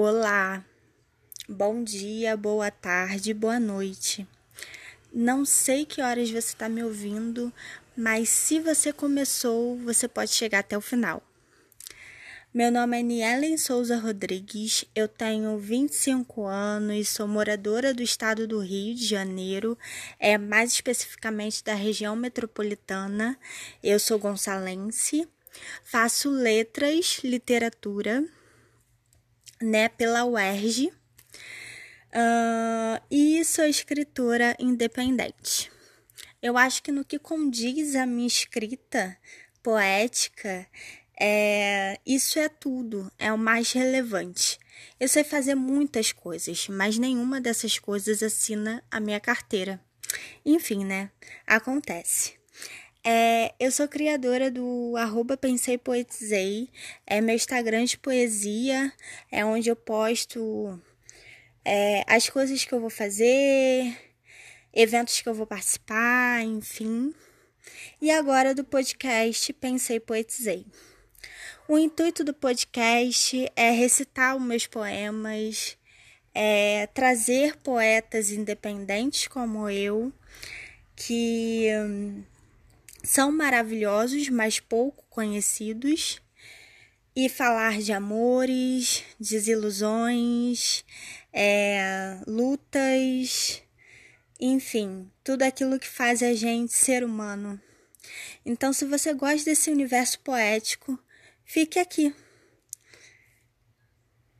Olá, bom dia, boa tarde, boa noite. Não sei que horas você está me ouvindo, mas se você começou, você pode chegar até o final. Meu nome é Nielen Souza Rodrigues, eu tenho 25 anos, sou moradora do estado do Rio de Janeiro, é mais especificamente da região metropolitana. Eu sou gonçalense, faço letras, literatura né, pela UERJ. Uh, e sou escritora independente. Eu acho que no que condiz a minha escrita poética, é, isso é tudo, é o mais relevante. Eu sei fazer muitas coisas, mas nenhuma dessas coisas assina a minha carteira. Enfim, né? Acontece. É, eu sou criadora do arroba Pensei Poetizei, é meu Instagram de poesia, é onde eu posto é, as coisas que eu vou fazer, eventos que eu vou participar, enfim. E agora do podcast Pensei Poetizei. O intuito do podcast é recitar os meus poemas, é trazer poetas independentes como eu, que hum, são maravilhosos, mas pouco conhecidos, e falar de amores, desilusões, é, lutas, enfim, tudo aquilo que faz a gente ser humano. Então, se você gosta desse universo poético, fique aqui.